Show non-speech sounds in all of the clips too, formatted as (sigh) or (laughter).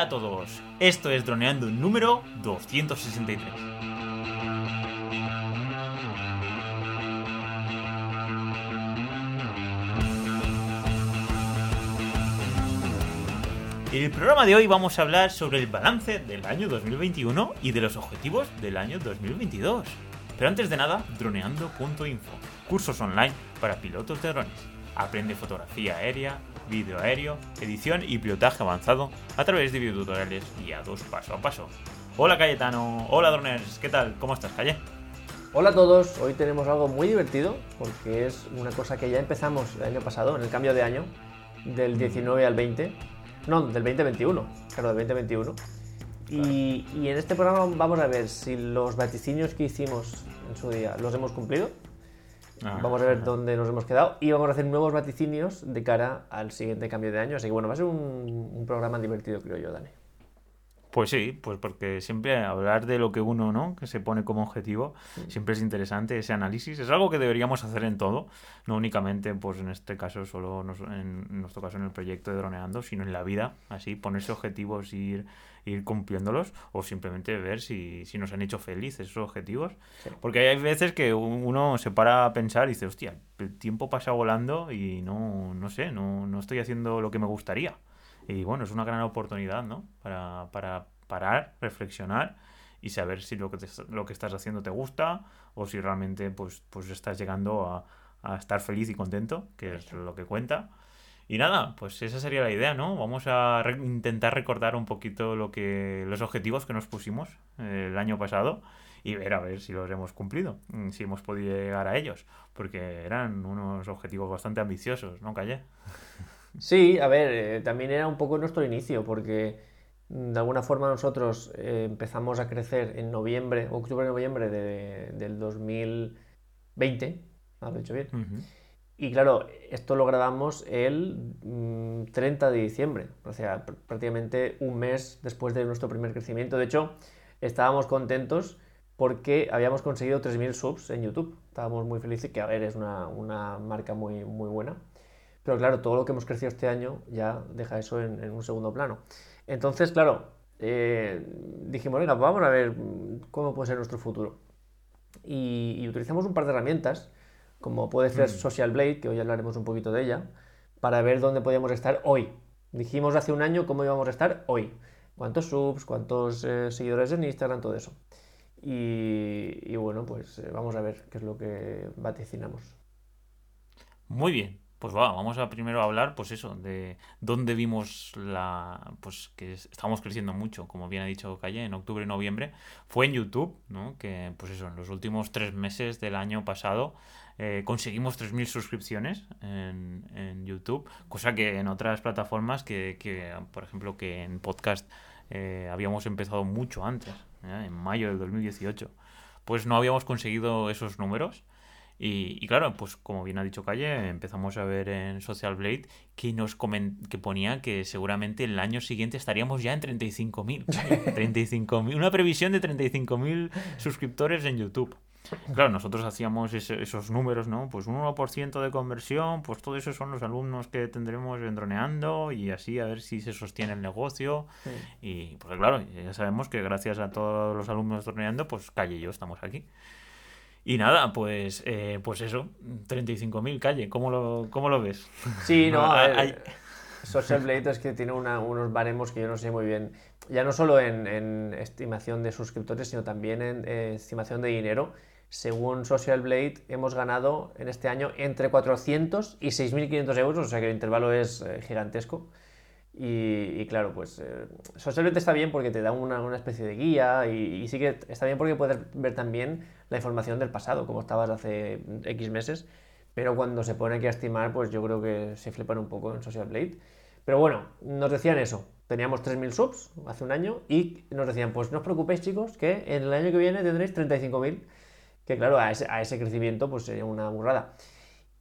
Hola a todos, esto es Droneando número 263. En el programa de hoy vamos a hablar sobre el balance del año 2021 y de los objetivos del año 2022. Pero antes de nada, droneando.info, cursos online para pilotos de drones. Aprende fotografía aérea, vídeo aéreo, edición y pilotaje avanzado a través de videotutoriales guiados paso a paso. Hola Cayetano, hola droners, ¿qué tal? ¿Cómo estás, Calle? Hola a todos, hoy tenemos algo muy divertido porque es una cosa que ya empezamos el año pasado, en el cambio de año, del 19 al 20, no, del 2021, claro, del 2021. Y, y en este programa vamos a ver si los vaticinios que hicimos en su día los hemos cumplido Ah, vamos a ver dónde nos hemos quedado y vamos a hacer nuevos vaticinios de cara al siguiente cambio de año. Así que bueno, va a ser un, programa divertido, creo yo, Dani. Pues sí, pues porque siempre hablar de lo que uno, ¿no? Que se pone como objetivo, siempre es interesante ese análisis. Es algo que deberíamos hacer en todo, no únicamente, pues en este caso, solo en nuestro caso en el proyecto de droneando, sino en la vida, así, ponerse objetivos y ir ir cumpliéndolos o simplemente ver si, nos han hecho felices esos objetivos. Porque hay veces que uno se para a pensar y dice, hostia, el tiempo pasa volando y no, no sé, no, no estoy haciendo lo que me gustaría. Y bueno, es una gran oportunidad, ¿no? Para, para parar, reflexionar y saber si lo que, lo que estás haciendo te gusta o si realmente pues, pues estás llegando a, a estar feliz y contento, que es lo que cuenta. Y nada, pues esa sería la idea, ¿no? Vamos a intentar recordar un poquito lo que los objetivos que nos pusimos eh, el año pasado y ver a ver si los hemos cumplido, mm, si hemos podido llegar a ellos, porque eran unos objetivos bastante ambiciosos, ¿no, Calle? Sí, a ver, eh, también era un poco nuestro inicio, porque mm, de alguna forma nosotros eh, empezamos a crecer en noviembre, octubre-noviembre de, del 2020, ¿ha dicho bien? Y claro, esto lo grabamos el 30 mm, de diciembre, o sea, prácticamente un mes después de nuestro primer crecimiento. De hecho, estábamos contentos porque habíamos conseguido 3.000 subs en YouTube. Estábamos muy felices, que a ver, es una, una, marca muy, muy buena. Pero claro, todo lo que hemos crecido este año ya deja eso en, un segundo plano. Entonces, claro, eh, dijimos, venga, vamos a ver cómo puede ser nuestro futuro. Y utilizamos un par de herramientas como puede ser mm. Social Blade, que hoy hablaremos un poquito de ella, para ver dónde podíamos estar hoy. Dijimos hace un año cómo íbamos a estar hoy. Cuántos subs, cuántos eh, seguidores en Instagram, todo eso. Y, bueno, pues eh, vamos a ver qué es lo que vaticinamos. Muy bien. Pues va, vamos a primero hablar, pues eso, de dónde vimos la, pues que estamos creciendo mucho, como bien ha dicho Calle, en octubre y noviembre. Fue en YouTube, ¿no? Que, pues eso, en los últimos tres meses del año pasado eh, conseguimos 3.000 suscripciones en, YouTube, cosa que en otras plataformas, que, por ejemplo, que en podcast eh, habíamos empezado mucho antes, en mayo del 2018, pues no habíamos conseguido esos números. Y, claro, pues como bien ha dicho Calle, empezamos a ver en Social Blade que nos que ponía que seguramente el año siguiente estaríamos ya en 35.000. 35.000, (laughs) una previsión de 35.000 suscriptores en YouTube. Claro, nosotros hacíamos esos números, ¿no? Pues un 1% de conversión, pues todo eso son los alumnos que tendremos en droneando y así a ver si se sostiene el negocio. Y pues claro, ya sabemos que gracias a todos los alumnos droneando, pues Calle y yo estamos aquí. Y nada, pues, eh, pues eso, 35.000 calle, ¿cómo lo, ¿cómo lo ves? Sí, no, (laughs) hay... Social Blade es que tiene unos baremos que yo no sé muy bien, ya no solo en, estimación de suscriptores, sino también en eh, estimación de dinero. Según Social Blade, hemos ganado en este año entre 400 y 6.500 euros, o sea que el intervalo es eh, gigantesco. Y, claro, pues eh, Social Blade está bien porque te da una, especie de guía y, sí que está bien porque puedes ver también la información del pasado, como estabas hace X meses. Pero cuando se pone aquí a estimar, pues yo creo que se flipan un poco en Social Blade. Pero bueno, nos decían eso. Teníamos 3.000 subs hace un año y nos decían, pues no os preocupéis chicos, que en el año que viene tendréis 35.000. Que claro, a ese, a ese crecimiento pues sería una burrada.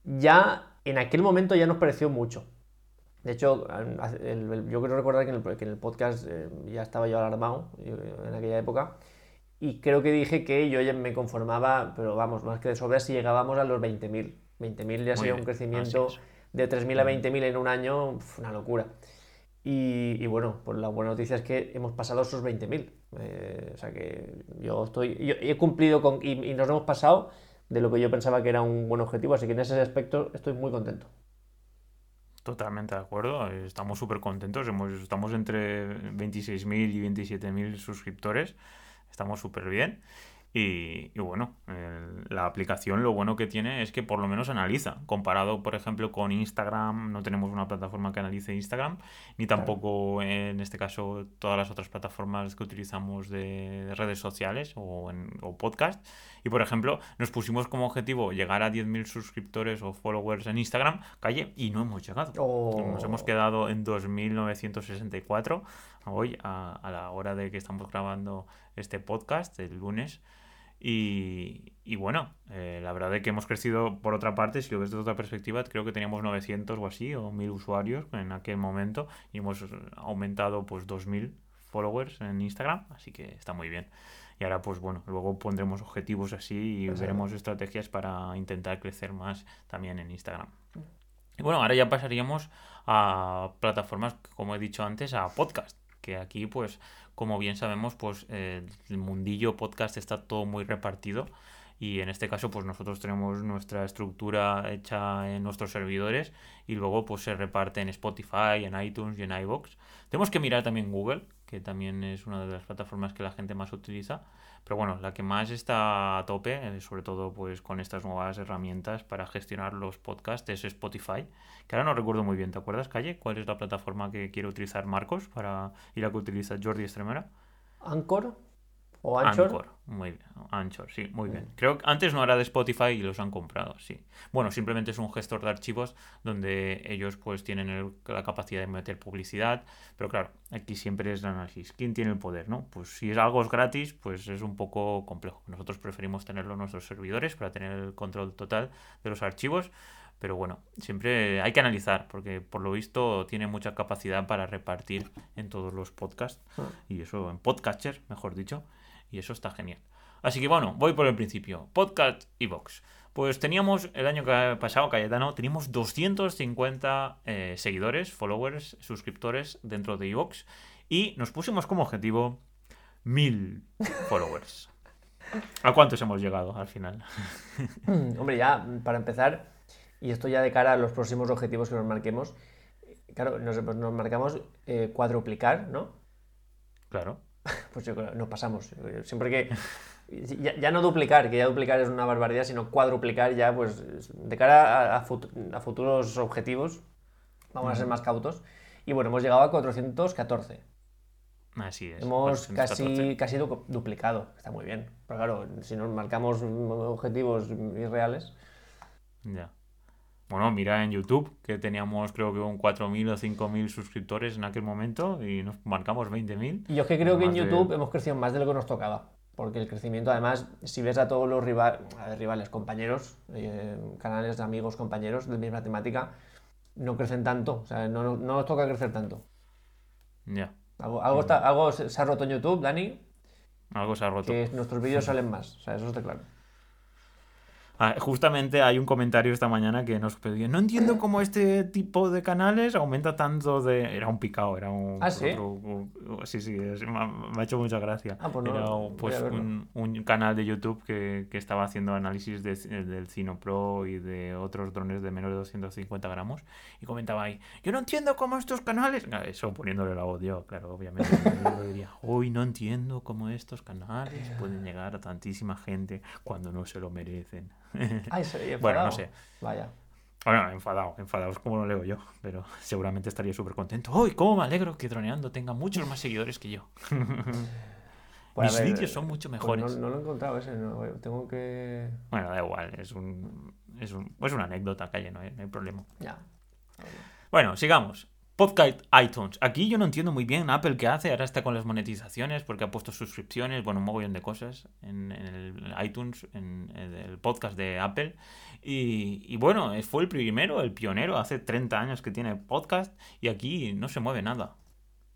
Ya en aquel momento ya nos pareció mucho. De hecho, yo quiero recordar que en el, podcast eh, ya estaba yo alarmado en aquella época y creo que dije que yo ya me conformaba, pero vamos, más que de sobra si llegábamos a los 20.000. 20.000 ya sería un crecimiento de 3.000 a 20.000 en un año, una locura. Y, bueno, pues la buena noticia es que hemos pasado esos 20.000. Eh, o sea que yo estoy. Yo he cumplido con. Y, nos hemos pasado de lo que yo pensaba que era un buen objetivo. Así que en ese aspecto estoy muy contento. Totalmente de acuerdo. Estamos súper contentos. estamos entre 26.000 y 27.000 suscriptores. Estamos súper bien. Y, bueno, la aplicación lo bueno que tiene es que por lo menos analiza. Comparado, por ejemplo, con Instagram, no tenemos una plataforma que analice Instagram, ni tampoco en este caso todas las otras plataformas que utilizamos de, redes sociales o, en, o podcast. Y por ejemplo, nos pusimos como objetivo llegar a 10.000 suscriptores o followers en Instagram, calle, y no hemos llegado. Oh. Nos hemos quedado en 2.964 hoy, a, a la hora de que estamos grabando este podcast, el lunes. Y, bueno, eh, la verdad es que hemos crecido por otra parte, si lo ves desde otra perspectiva, creo que teníamos 900 o así, o 1000 usuarios en aquel momento, y hemos aumentado pues 2000 followers en Instagram, así que está muy bien. Y ahora pues bueno, luego pondremos objetivos así y veremos estrategias para intentar crecer más también en Instagram. Y bueno, ahora ya pasaríamos a plataformas, como he dicho antes, a podcast, que aquí pues como bien sabemos, pues el mundillo podcast está todo muy repartido y en este caso pues nosotros tenemos nuestra estructura hecha en nuestros servidores y luego pues se reparte en Spotify, en iTunes y en iVoox. Tenemos que mirar también Google, que también es una de las plataformas que la gente más utiliza pero bueno, la que más está a tope, eh, sobre todo pues con estas nuevas herramientas para gestionar los podcasts, es Spotify. Que ahora no recuerdo muy bien, ¿te acuerdas, Calle? ¿Cuál es la plataforma que quiere utilizar Marcos para ir a que utiliza Jordi Estremera? Anchor. ¿O Anchor? muy bien. Anchor, sí, muy bien. Creo que antes no era de Spotify y los han comprado, sí. Bueno, simplemente es un gestor de archivos donde ellos pues tienen la capacidad de meter publicidad, pero claro, aquí siempre es el análisis. ¿Quién tiene el poder, no? Pues si es algo es gratis, pues es un poco complejo. Nosotros preferimos tenerlo en nuestros servidores para tener el control total de los archivos. Pero bueno, siempre hay que analizar, porque por lo visto tiene mucha capacidad para repartir en todos los podcasts, ah. y eso en podcatcher, mejor dicho. Y eso está genial. Así que bueno, voy por el principio. Podcast y Vox. Pues teníamos el año pasado, Cayetano, teníamos 250 eh, seguidores, followers, suscriptores dentro de iVox y nos pusimos como objetivo 1000 followers. (laughs) ¿A cuántos hemos llegado al final? Hombre, ya para empezar, y esto ya de cara a los próximos objetivos que nos marquemos, claro, nos, nos marcamos eh, cuadruplicar, ¿no? Claro. (laughs) pues yo creo, nos pasamos. Siempre que. Ya, no duplicar, que ya duplicar es una barbaridad, sino cuadruplicar ya, pues de cara a, futuros objetivos, vamos a ser más cautos. Y bueno, hemos llegado a 414. Así es. Hemos casi, casi duplicado, está muy bien. Pero claro, si nos marcamos objetivos irreales. Ya. Bueno, mira en YouTube, que teníamos creo que un 4.000 o 5.000 suscriptores en aquel momento y nos marcamos 20.000. Y yo que creo que en YouTube hemos crecido más de lo que nos tocaba. Porque el crecimiento, además, si ves a todos los rivales, compañeros, eh, canales de amigos, compañeros de misma temática, no crecen tanto. O sea, no, no, nos toca crecer tanto. Ya. Algo, algo, está, algo se ha roto en YouTube, Dani. Algo se ha roto. Que nuestros vídeos salen más. O sea, eso está claro. Ah, justamente hay un comentario esta mañana que nos pedía, no entiendo cómo este tipo de canales aumenta tanto de... Era un picado, era un... ¿Ah, sí? sí, sí, me, ha, hecho mucha gracia. Ah, pues era pues, un, un, canal de YouTube que, que estaba haciendo análisis de, del Cino Pro y de otros drones de menos de 250 gramos y comentaba ahí, yo no entiendo cómo estos canales... Eso poniéndole la voz yo, claro, obviamente. (laughs) yo diría, hoy no entiendo cómo estos canales pueden llegar a tantísima gente cuando no se lo merecen. (laughs) bueno, no sé. Vaya. Bueno, enfadado, enfadado es como lo leo yo, pero seguramente estaría súper contento. ¡Uy, cómo me alegro que Droneando tenga muchos más seguidores que yo! (laughs) Pues Mis vídeos son mucho pues mejores. no, lo he encontrado ese, tengo que... Bueno, da igual, es, un, es, un, es una anécdota, calle, no hay, no hay problema. Ya. Bueno, sigamos. Podcast iTunes. Aquí yo no entiendo muy bien Apple qué hace. Ahora está con las monetizaciones porque ha puesto suscripciones, bueno, un mogollón de cosas en, el iTunes, en, el podcast de Apple. Y, bueno, fue el primero, el pionero, hace 30 años que tiene podcast y aquí no se mueve nada.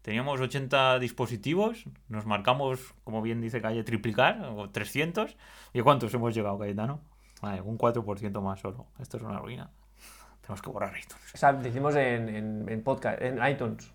Teníamos 80 dispositivos, nos marcamos, como bien dice Calle, triplicar, o 300. ¿Y cuántos hemos llegado, Cayetano? Vale, un 4% más solo. Esto es una ruina. Tenemos que borrar iTunes. O sea, decimos en, en, podcast, en iTunes.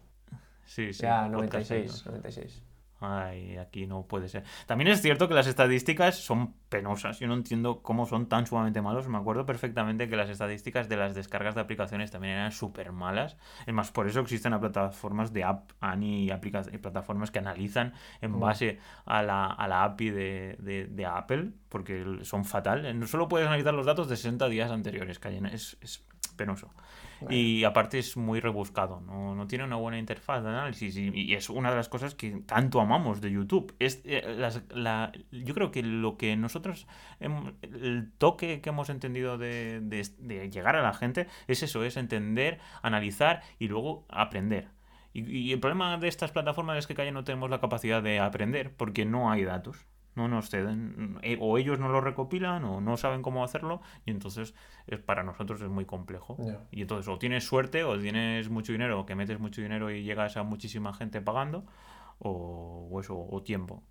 Sí, sí. Ya, 96, 96. Ay, aquí no puede ser. También es cierto que las estadísticas son penosas. Yo no entiendo cómo son tan sumamente malos. Me acuerdo perfectamente que las estadísticas de las descargas de aplicaciones también eran súper malas. Es más, por eso existen plataformas de App Annie y, plataformas que analizan en mm. base a la, a la API de, de, Apple, porque son fatal. No solo puedes analizar los datos de 60 días anteriores, que es, es penoso. Y aparte es muy rebuscado, no, no, tiene una buena interfaz de análisis y, es una de las cosas que tanto amamos de YouTube. Es, eh, la, yo creo que lo que nosotros, el toque que hemos entendido de, de, llegar a la gente es eso, es entender, analizar y luego aprender. Y, y el problema de estas plataformas es que calle no tenemos la capacidad de aprender porque no hay datos no nos ceden, eh, o ellos no lo recopilan o no saben cómo hacerlo y entonces es, para nosotros es muy complejo. Y entonces o tienes suerte o tienes mucho dinero, o que metes mucho dinero y llegas a muchísima gente pagando o, eso, o tiempo.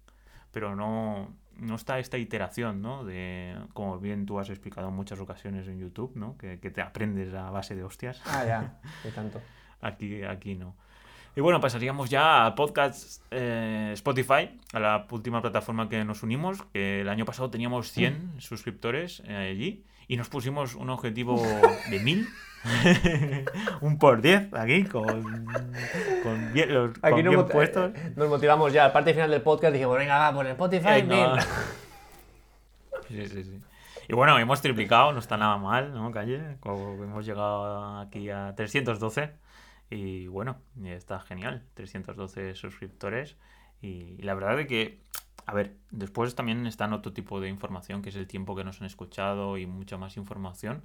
Pero no, no está esta iteración, ¿no? De, como bien tú has explicado en muchas ocasiones en YouTube, ¿no? Que, que te aprendes a base de hostias. Ah, ya, (laughs) de tanto. aquí, aquí no. Y bueno, pasaríamos ya a podcast eh, Spotify, a la última plataforma que nos unimos, que el año pasado teníamos 100 suscriptores eh, allí y nos pusimos un objetivo (laughs) de 1000. (laughs) un por 10 aquí con, con bien, los, aquí nos, puestos. Eh, nos motivamos ya. A la parte final del podcast dijimos, venga, va, por el Spotify, (laughs) Sí, sí, sí. Y bueno, hemos triplicado, no está nada mal, ¿no, Calle? hemos llegado aquí a 312. Y bueno, está genial, 312 suscriptores. Y, la verdad es que, a ver, después también están otro tipo de información, que es el tiempo que nos han escuchado y mucha más información.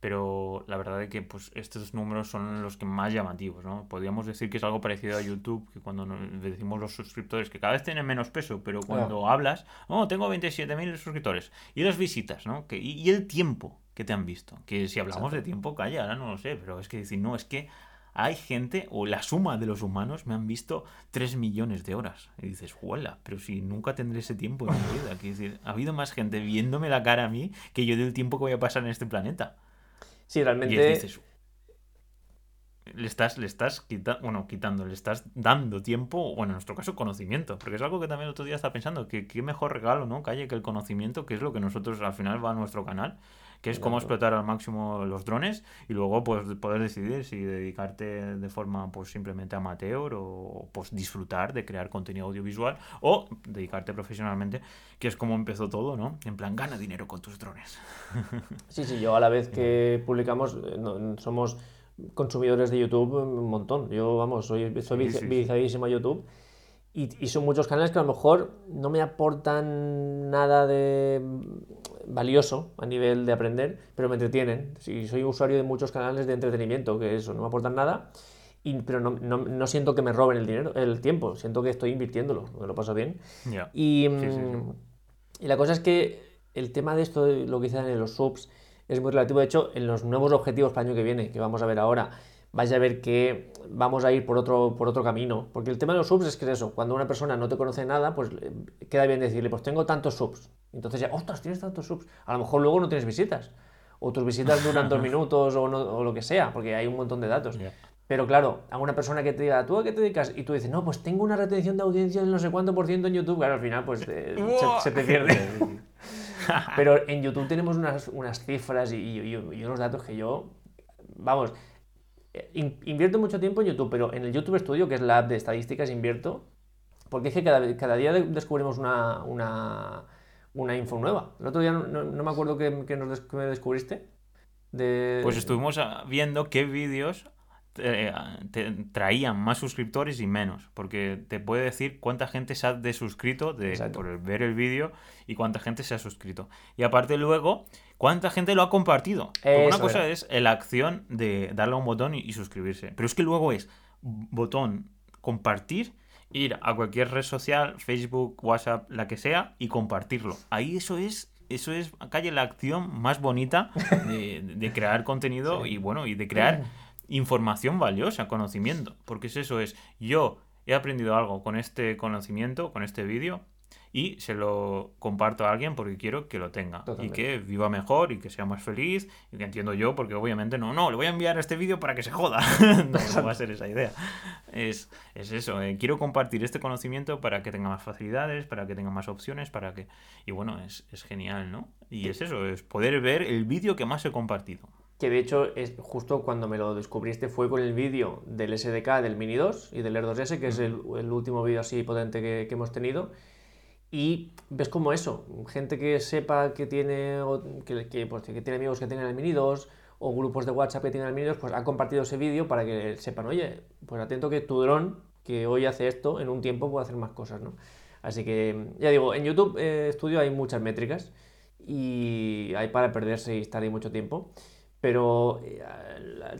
Pero la verdad es que pues, estos números son los que más llamativos, ¿no? Podríamos decir que es algo parecido a YouTube, que cuando decimos los suscriptores, que cada vez tienen menos peso, pero cuando hablas, oh, tengo 27.000 suscriptores. Y las visitas, ¿no? Que, y, el tiempo que te han visto. Que si hablamos de tiempo, calla, ahora no lo sé, pero es que decir, no, es que hay gente, o la suma de los humanos, me han visto 3 millones de horas. Y dices, ¡huela! Pero si nunca tendré ese tiempo en mi vida. Quiero decir, ha habido más gente viéndome la cara a mí que yo del tiempo que voy a pasar en este planeta. Sí, realmente. le estás, le estás quitando, bueno, quitando, le estás dando tiempo, bueno, en nuestro caso, conocimiento. Porque es algo que también el otro día estaba pensando, que qué mejor regalo, ¿no? Calle que el conocimiento, que es lo que nosotros al final va a nuestro canal que es cómo explotar al máximo los drones y luego pues poder decidir si dedicarte de forma pues simplemente amateur o pues disfrutar de crear contenido audiovisual o dedicarte profesionalmente, que es como empezó todo, ¿no? En plan, gana dinero con tus drones. Sí, sí, yo a la vez que publicamos eh, somos consumidores de YouTube un montón. Yo, vamos, soy, soy a YouTube. Y, y, son muchos canales que a lo mejor no me aportan nada de valioso a nivel de aprender, pero me entretienen. Si soy usuario de muchos canales de entretenimiento, que eso, no me aportan nada, y, pero no, no, no, siento que me roben el dinero, el tiempo, siento que estoy invirtiéndolo, me lo paso bien. Y, mm, y, la cosa es que el tema de esto, lo que dicen en los subs, es muy relativo. De hecho, en los nuevos objetivos para el año que viene, que vamos a ver ahora, vais a ver que vamos a ir por otro, por otro camino. Porque el tema de los subs es que es eso, cuando una persona no te conoce nada, pues eh, queda bien decirle, pues tengo tantos subs. Entonces ya, ostras, tienes tantos subs. A lo mejor luego no tienes visitas. O tus visitas duran dos (laughs) minutos o, o, lo que sea, porque hay un montón de datos. Pero claro, a una persona que te diga, ¿tú a qué te dedicas? Y tú dices, no, pues tengo una retención de audiencia del no sé cuánto por ciento en YouTube. Claro, al final, pues eh, se, te pierde. (laughs) Pero en YouTube tenemos unas, unas cifras y, y, unos datos que yo, vamos, invierto mucho tiempo en YouTube, pero en el YouTube Studio, que es la app de estadísticas, invierto, porque es que cada, día descubrimos una, una, una, info nueva. El otro día no, me acuerdo qué nos me descubriste. De... Pues estuvimos viendo qué vídeos te, traían más suscriptores y menos, porque te puede decir cuánta gente se ha desuscrito de, por ver el vídeo y cuánta gente se ha suscrito. Y aparte luego, cuánta gente lo ha compartido. una cosa es. la acción de darle a un botón y, suscribirse, pero es que luego es botón compartir ir a cualquier red social, Facebook, WhatsApp, la que sea, y compartirlo. Ahí eso es eso es, calle la acción más bonita de, crear contenido y bueno, y de crear información valiosa, conocimiento. Porque es eso, es yo he aprendido algo con este conocimiento, con este vídeo, y se lo comparto a alguien porque quiero que lo tenga y que viva mejor y que sea más feliz y que entiendo yo porque obviamente no, no, le voy a enviar este vídeo para que se joda. (laughs) no, va a ser esa idea. Es, eso, eh, quiero compartir este conocimiento para que tenga más facilidades, para que tenga más opciones, para que... Y bueno, es, es genial, ¿no? Y es eso, es poder ver el vídeo que más he compartido que de hecho es justo cuando me lo descubriste fue con el vídeo del SDK del Mini 2 y del Air 2S, que es el, último vídeo así potente que, hemos tenido. Y ves como eso, gente que sepa que tiene, que, pues, que, tiene amigos que tienen el Mini 2 o grupos de WhatsApp que tienen el Mini 2, pues ha compartido ese vídeo para que sepan, oye, pues atento que tu dron, que hoy hace esto, en un tiempo puede hacer más cosas, ¿no? Así que, ya digo, en YouTube eh, Studio hay muchas métricas y hay para perderse y estar ahí mucho tiempo pero eh,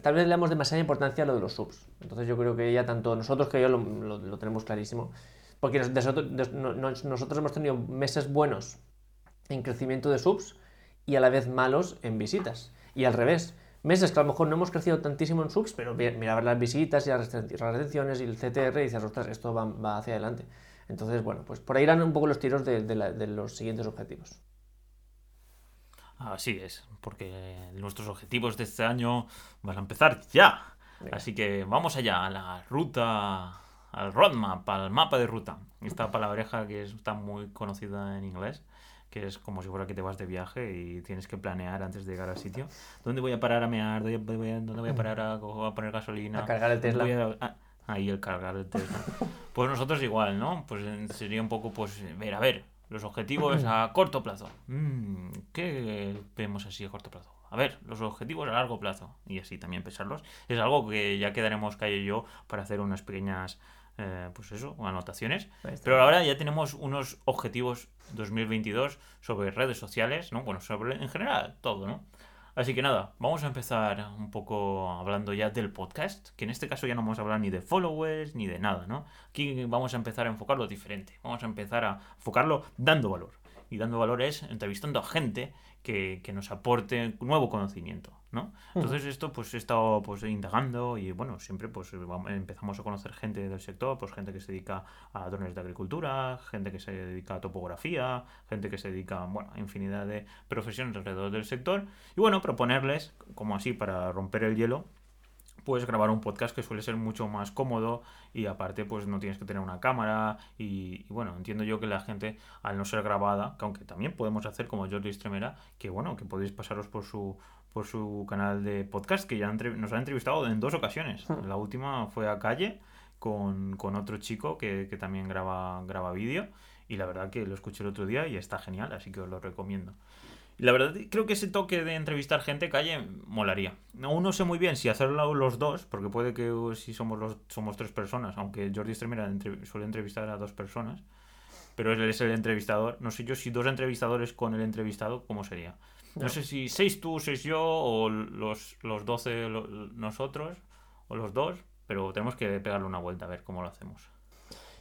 tal vez le damos demasiada importancia a lo de los subs. Entonces yo creo que ya tanto nosotros que yo lo, tenemos clarísimo, porque nosotros, hemos tenido meses buenos en crecimiento de subs y a la vez malos en visitas. Y al revés, meses que a lo mejor no hemos crecido tantísimo en subs, pero mira las visitas y las retenciones y el CTR y dices, ostras, esto va, hacia adelante. Entonces, bueno, pues por ahí irán un poco los tiros de los siguientes objetivos. Así es, porque nuestros objetivos de este año van a empezar ya. Así que vamos allá, a la ruta, al roadmap, al mapa de ruta. Esta palabreja que está muy conocida en inglés, que es como si fuera que te vas de viaje y tienes que planear antes de llegar al sitio. ¿Dónde voy a parar a mear? ¿Dónde voy a, parar a, poner gasolina? A cargar el Tesla. Ah, ahí el cargar el Tesla. (laughs) pues nosotros igual, ¿no? Pues sería un poco, pues, ver, a ver, los objetivos a corto plazo. Mm, ¿Qué vemos así a corto plazo? A ver, los objetivos a largo plazo. Y así también pensarlos. Es algo que ya quedaremos Calle y yo para hacer unas pequeñas, eh, pues eso, anotaciones. Pero ahora ya tenemos unos objetivos 2022 sobre redes sociales, ¿no? Bueno, sobre en general todo, ¿no? Así que nada, vamos a empezar un poco hablando ya del podcast, que en este caso ya no vamos a hablar ni de followers ni de nada, ¿no? Aquí vamos a empezar a enfocarlo diferente, vamos a empezar a enfocarlo dando valor. Y dando valor es entrevistando a gente que, que nos aporte nuevo conocimiento. ¿No? Entonces esto pues he estado pues indagando y bueno, siempre pues empezamos a conocer gente del sector, pues gente que se dedica a drones de agricultura, gente que se dedica a topografía, gente que se dedica, bueno, a infinidad de profesiones alrededor del sector y bueno, proponerles, como así para romper el hielo, pues grabar un podcast que suele ser mucho más cómodo y aparte pues no tienes que tener una cámara y, bueno, entiendo yo que la gente al no ser grabada, que aunque también podemos hacer como Jordi Stremera, que bueno, que podéis pasaros por su por su canal de podcast, que ya nos ha entrevistado en dos ocasiones. Hmm. La última fue a calle con, otro chico que, también graba, graba vídeo. Y la verdad que lo escuché el otro día y está genial, así que os lo recomiendo. La verdad creo que ese toque de entrevistar gente calle molaría. Aún no sé muy bien si hacerlo los dos, porque puede que uh, si somos los somos tres personas, aunque Jordi Stremera suele entrevistar a dos personas, pero él es el entrevistador. No sé yo si dos entrevistadores con el entrevistado, ¿cómo sería? No, sé si seis tú, seis yo, o los, los 12 nosotros, o los dos, pero tenemos que pegarle una vuelta a ver cómo lo hacemos.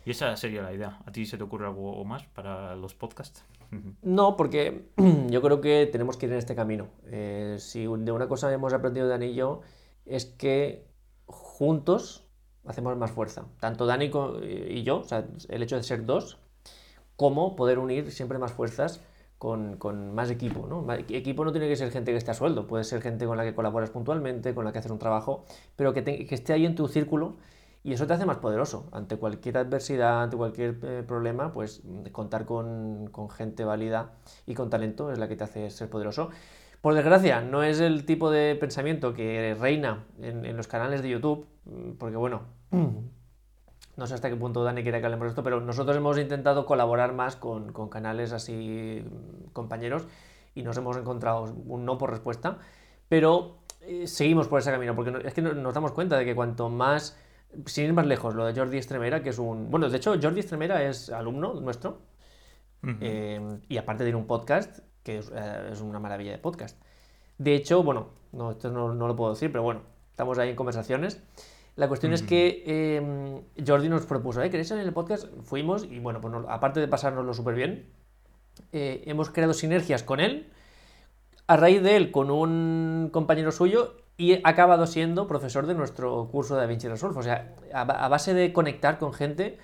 Y esa sería la idea. ¿A ti se te ocurre algo más para los podcasts? (laughs) No, porque (clears throat) yo creo que tenemos que ir en este camino. Eh, si de una cosa hemos aprendido Dani y yo, es que juntos hacemos más fuerza. Tanto Dani y yo, o sea, el hecho de ser dos, como poder unir siempre más fuerzas con, más equipo. ¿no? Equipo no tiene que ser gente que esté a sueldo, puede ser gente con la que colaboras puntualmente, con la que haces un trabajo, pero que, esté ahí en tu círculo y eso te hace más poderoso. Ante cualquier adversidad, ante cualquier eh, problema, pues contar con, gente válida y con talento es la que te hace ser poderoso. Por desgracia, no es el tipo de pensamiento que reina en, en los canales de YouTube, porque bueno, no sé hasta qué punto Dani quiere que hablemos esto, pero nosotros hemos intentado colaborar más con, canales así compañeros y nos hemos encontrado un no por respuesta, pero eh, seguimos por ese camino, porque es que nos damos cuenta de que cuanto más, sin ir más lejos, lo de Jordi Estremera, que es un... Bueno, de hecho, Jordi Estremera es alumno nuestro eh, y aparte tiene un podcast, que eh, es, una maravilla de podcast. De hecho, bueno, no, esto no, no lo puedo decir, pero bueno, estamos ahí en conversaciones. La cuestión es que em, Jordi nos propuso, ¿eh? ¿queréis en el podcast? Fuimos y bueno, pues aparte de pasárnoslo súper bien, eh, hemos creado sinergias con él, a raíz de él con un compañero suyo y ha acabado siendo profesor de nuestro curso de Da Vinci Resolve. O sea, a, base de conectar con gente,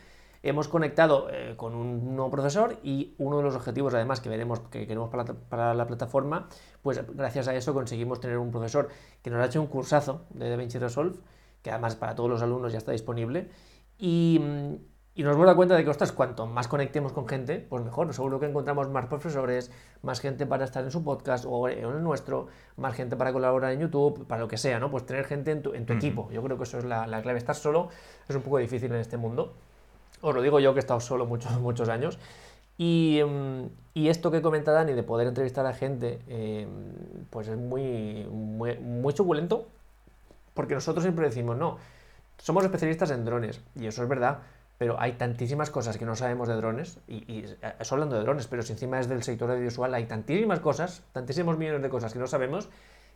hemos conectado eh, con un nuevo profesor y uno de los objetivos además que veremos que queremos para la, para la, plataforma, pues gracias a eso conseguimos tener un profesor que nos ha hecho un cursazo de DaVinci Resolve, que además para todos los alumnos ya está disponible, y, y nos hemos dado cuenta de que, ostras, cuanto más conectemos con gente, pues mejor. Seguro que encontramos más profesores, más gente para estar en su podcast o en el nuestro, más gente para colaborar en YouTube, para lo que sea, ¿no? Pues tener gente en tu, en tu equipo. Yo creo que eso es la, la, clave. Estar solo es un poco difícil en este mundo. Os lo digo yo que he estado solo muchos, (laughs) muchos años. Y, y, esto que comenta Dani de poder entrevistar a gente, eh, pues es muy, muy, muy suculento, porque nosotros siempre decimos, no, somos especialistas en drones, y eso es verdad, pero hay tantísimas cosas que no sabemos de drones, y, y eso hablando de drones, pero si encima es del sector audiovisual, hay tantísimas cosas, tantísimos millones de cosas que no sabemos,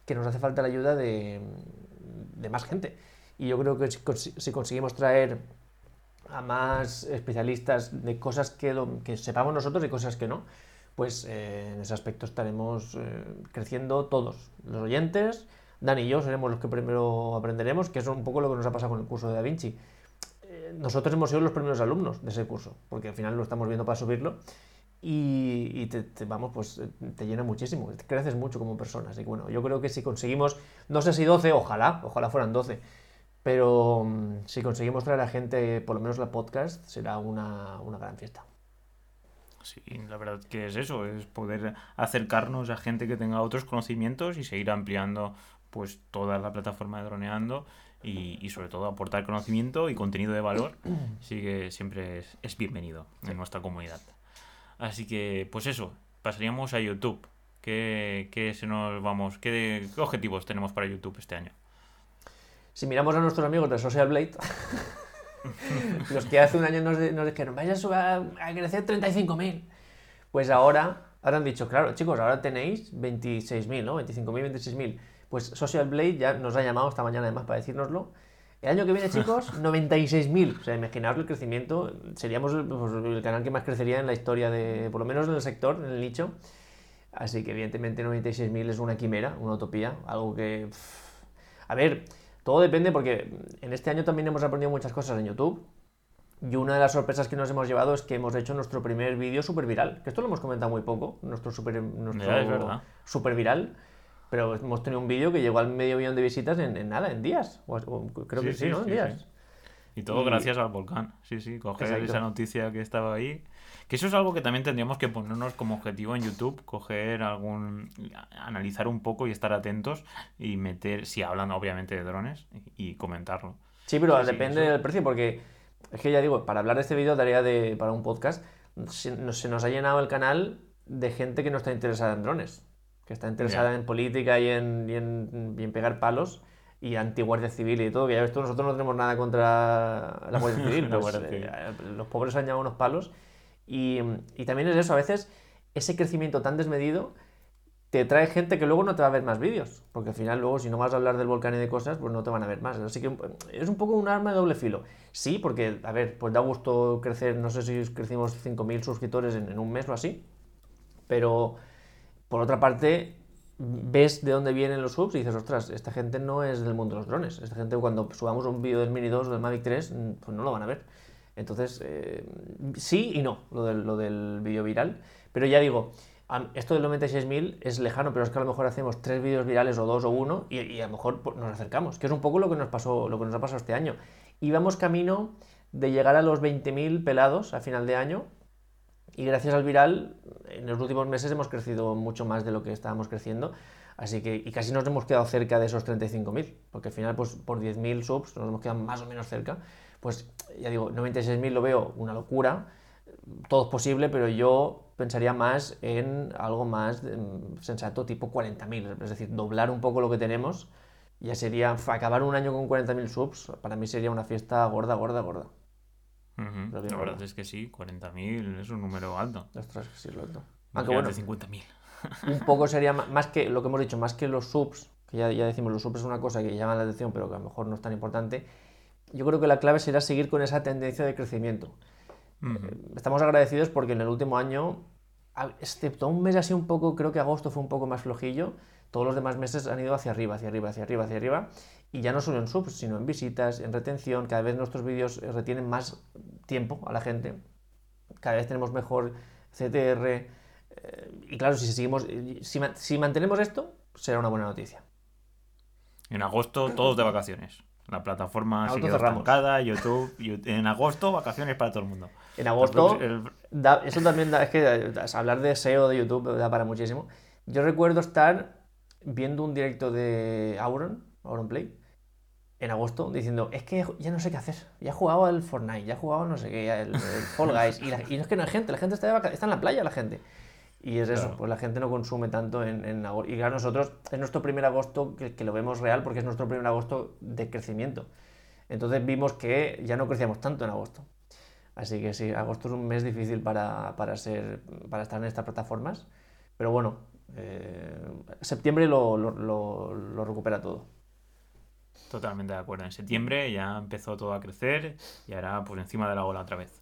que nos hace falta la ayuda de, de más gente. Y yo creo que si, si conseguimos traer a más especialistas de cosas que sepamos nosotros y cosas que no, pues eh, en ese aspecto estaremos eh, creciendo todos, los oyentes, Dani y yo seremos los que primero aprenderemos, que es un poco lo que nos ha pasado con el curso de Da Vinci nosotros hemos sido los primeros alumnos de ese curso, porque al final lo estamos viendo para subirlo y, y te, te, vamos, pues te llena muchísimo, te creces mucho como persona. Así que bueno, yo creo que si conseguimos, no sé si 12, ojalá, ojalá fueran 12, pero um, si conseguimos traer a gente, por lo menos la podcast, será una, una gran fiesta. Sí, la verdad que es eso, es poder acercarnos a gente que tenga otros conocimientos y seguir ampliando pues toda la plataforma de droneando y, y, sobre todo aportar conocimiento y contenido de valor, (clears throat) sí que siempre es, es bienvenido en nuestra comunidad. Así que, pues eso, pasaríamos a YouTube. ¿Qué, qué se nos vamos, qué, qué, objetivos tenemos para YouTube este año? Si miramos a nuestros amigos de Social Blade, (laughs) los que hace un año nos, nos dijeron, vayas a, a crecer 35.000, pues ahora, ahora han dicho, claro, chicos, ahora tenéis 26.000, ¿no? 25.000, 26.000 pues Social Blade ya nos ha llamado esta mañana además para decírnoslo. El año que viene, (laughs) chicos, 96.000. O sea, imaginaos el crecimiento. Seríamos pues, el canal que más crecería en la historia de, por lo menos en el sector, en el nicho. Así que evidentemente 96.000 es una quimera, una utopía, algo que... Pff, a ver, todo depende porque en este año también hemos aprendido muchas cosas en YouTube. Y una de las sorpresas que nos hemos llevado es que hemos hecho nuestro primer vídeo super viral. Que esto lo hemos comentado muy poco, nuestro super, nuestro super viral. Pero hemos tenido un vídeo que llegó al medio millón de visitas en, en nada, en días. O, o, creo sí, que sí, sí ¿no? En días. Y todo Y- gracias al volcán. Sí, sí, coger Exacto. esa noticia que estaba ahí. Que eso es algo que también tendríamos que ponernos como objetivo en YouTube, coger algún, analizar un poco y estar atentos y meter, si hablan obviamente de drones, y, y comentarlo. Sí, pero Sí, depende eso. del precio, porque es que ya digo, para hablar de este vídeo daría de, para un podcast, se se nos ha llenado el canal de gente que no está interesada en drones, que está interesada Ya. en política y en, y en, y en pegar palos y anti-guardia civil y todo, que ya ves tú, nosotros no tenemos nada contra la guardia (laughs) civil, pues, Guardia Civil. eh, los pobres han llevado unos palos y, y también es eso, a veces ese crecimiento tan desmedido te trae gente que luego no te va a ver más vídeos, porque al final luego si no vas a hablar del volcán y de cosas, pues no te van a ver más. Así que es un poco un arma de doble filo. Sí, porque, a ver, pues da gusto crecer, no sé si crecimos 5.000 suscriptores en, en un mes o así, pero por otra parte ves de dónde vienen los subs y dices, ostras, esta gente no es del mundo de los drones. Esta gente cuando subamos un vídeo del Mini 2 o del Mavic 3, mm, pues no lo van a ver. Entonces, eh, sí y no, lo del, lo del vídeo viral. Pero ya digo, esto del 96.000 es lejano, pero es que a lo mejor hacemos tres vídeos virales o dos o uno y, y a lo mejor pues, nos acercamos, que es un poco lo que nos pasó, lo que nos ha pasado este año. Íbamos camino de llegar a los 20.000 pelados a final de año y gracias al viral, en los últimos meses hemos crecido mucho más de lo que estábamos creciendo. Así que, y casi nos hemos quedado cerca de esos 35.000, porque al final, pues por 10.000 subs nos hemos quedado más o menos cerca. Pues ya digo, 96.000 lo veo una locura, todo es posible, pero yo pensaría más en algo más mm, sensato, tipo 40.000, es decir, doblar un poco lo que tenemos. Ya sería, acabar un año con 40.000 subs, para mí sería una fiesta gorda, gorda, gorda. La verdad es que sí, 40.000 es un número alto. Ostras, sí, es loco. Aunque bueno, Imagínate 50.000. un (laughs) poco sería más que lo que hemos dicho, más que los subs, que ya, ya decimos, los subs es una cosa que llama la atención, pero que a lo mejor no es tan importante. Yo creo que la clave será seguir con esa tendencia de crecimiento. Ujú. Estamos agradecidos porque en el último año, excepto un mes así un poco, creo que agosto fue un poco más flojillo, todos los demás meses han ido hacia arriba, hacia arriba, hacia arriba, hacia arriba. Y ya no solo en subs, sino en visitas, en retención. Cada vez nuestros vídeos retienen más tiempo a la gente. Cada vez tenemos mejor CTR. Eh, y claro, si seguimos, si, si mantenemos esto, será una buena noticia. En agosto, todos de vacaciones. La plataforma sigue estancada, YouTube, En agosto, vacaciones para todo el mundo. En agosto, eso también da, es que hablar de SEO de YouTube da para muchísimo. Yo recuerdo estar viendo un directo de Auron, Auron Play, en agosto, diciendo, es que ya no sé qué hacer. Ya he jugado al Fortnite, ya he jugado no sé qué, el, (laughs) Fall Guys. Y, y, no es que no hay gente, la gente está, de está en la playa, la gente. Y es eso, pues la gente no consume tanto en, en agosto. Y claro, nosotros es nuestro primer agosto que, que, lo vemos real porque es nuestro primer agosto de crecimiento. Entonces vimos que ya no crecíamos tanto en agosto. Así que sí, agosto es un mes difícil para, para, ser, para estar en estas plataformas. Pero bueno, eh, septiembre lo, lo, lo, recupera todo. Totalmente de acuerdo. En septiembre ya empezó todo a crecer y ahora pues encima de la ola otra vez.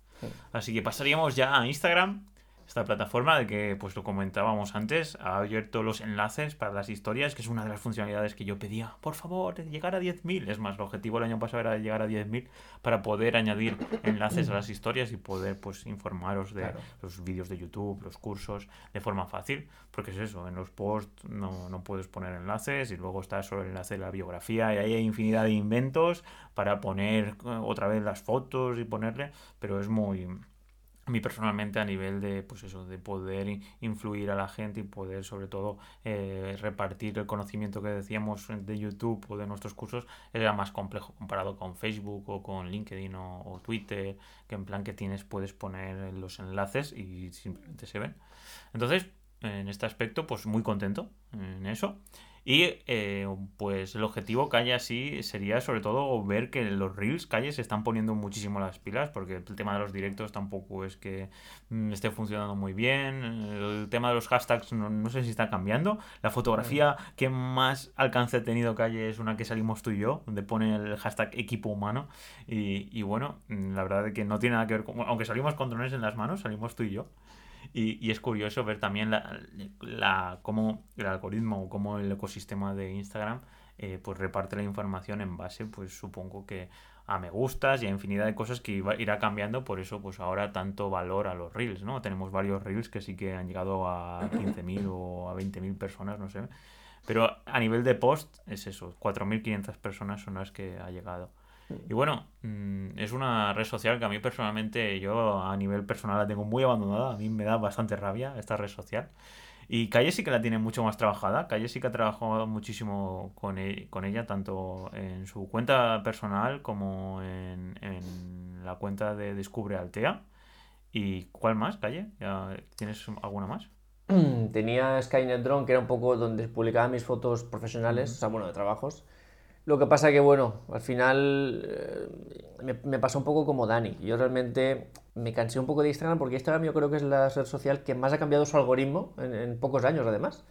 Así que pasaríamos ya a Instagram esta plataforma de que, pues lo comentábamos antes, ha abierto los enlaces para las historias, que es una de las funcionalidades que yo pedía, por favor, llegar a 10.000. Es más, el objetivo el año pasado era llegar a 10.000 para poder añadir enlaces a las historias y poder pues informaros de los vídeos de YouTube, los cursos, de forma fácil, porque es eso, en los posts no, no puedes poner enlaces y luego está solo el enlace de la biografía y ahí hay infinidad de inventos para poner eh, otra vez las fotos y ponerle, pero es muy a mí personalmente a nivel de pues eso de poder influir a la gente y poder sobre todo eh, repartir el conocimiento que decíamos de YouTube o de nuestros cursos era más complejo comparado con Facebook o con LinkedIn o, Twitter que en plan que tienes puedes poner los enlaces y simplemente se ven. Entonces en este aspecto pues muy contento en eso y eh, pues el objetivo Calle así sería sobre todo ver que los reels Calle se están poniendo muchísimo las pilas porque el tema de los directos tampoco es que mm, esté funcionando muy bien. El tema de los hashtags no, sé si está cambiando. La fotografía que más alcance ha tenido Calle es una que salimos tú y yo, donde pone el hashtag equipo humano. Y, y bueno, mm, la verdad es que no tiene nada que ver con... Aunque salimos con drones en las manos, salimos tú y yo. Y, es curioso ver también la, cómo el algoritmo o cómo el ecosistema de Instagram eh, pues reparte la información en base, pues supongo que a me gustas y a infinidad de cosas que irá cambiando, por eso pues ahora tanto valor a los reels, ¿no? Tenemos varios reels que sí que han llegado a 15.000 o a 20.000 personas, no sé. Pero a nivel de post es eso, 4.500 personas son las que ha llegado. Y bueno, mm, es una red social que a mí personalmente, yo a nivel personal la tengo muy abandonada, a mí me da bastante rabia esta red social. Y Calle sí que la tiene mucho más trabajada, Calle sí que ha trabajado muchísimo con, e, con ella, tanto en su cuenta personal como en, en la cuenta de Descubre Altea. ¿Y cuál más, Calle? ¿Tienes alguna más? Tenía Skynet Drone, que era un poco donde publicaba mis fotos profesionales, o sea, bueno, de trabajos. Lo que pasa que, bueno, al final eh, me, pasó un poco como Dani. Yo realmente me cansé un poco de Instagram porque Instagram yo creo que es la red social que más ha cambiado su algoritmo en, pocos años, además.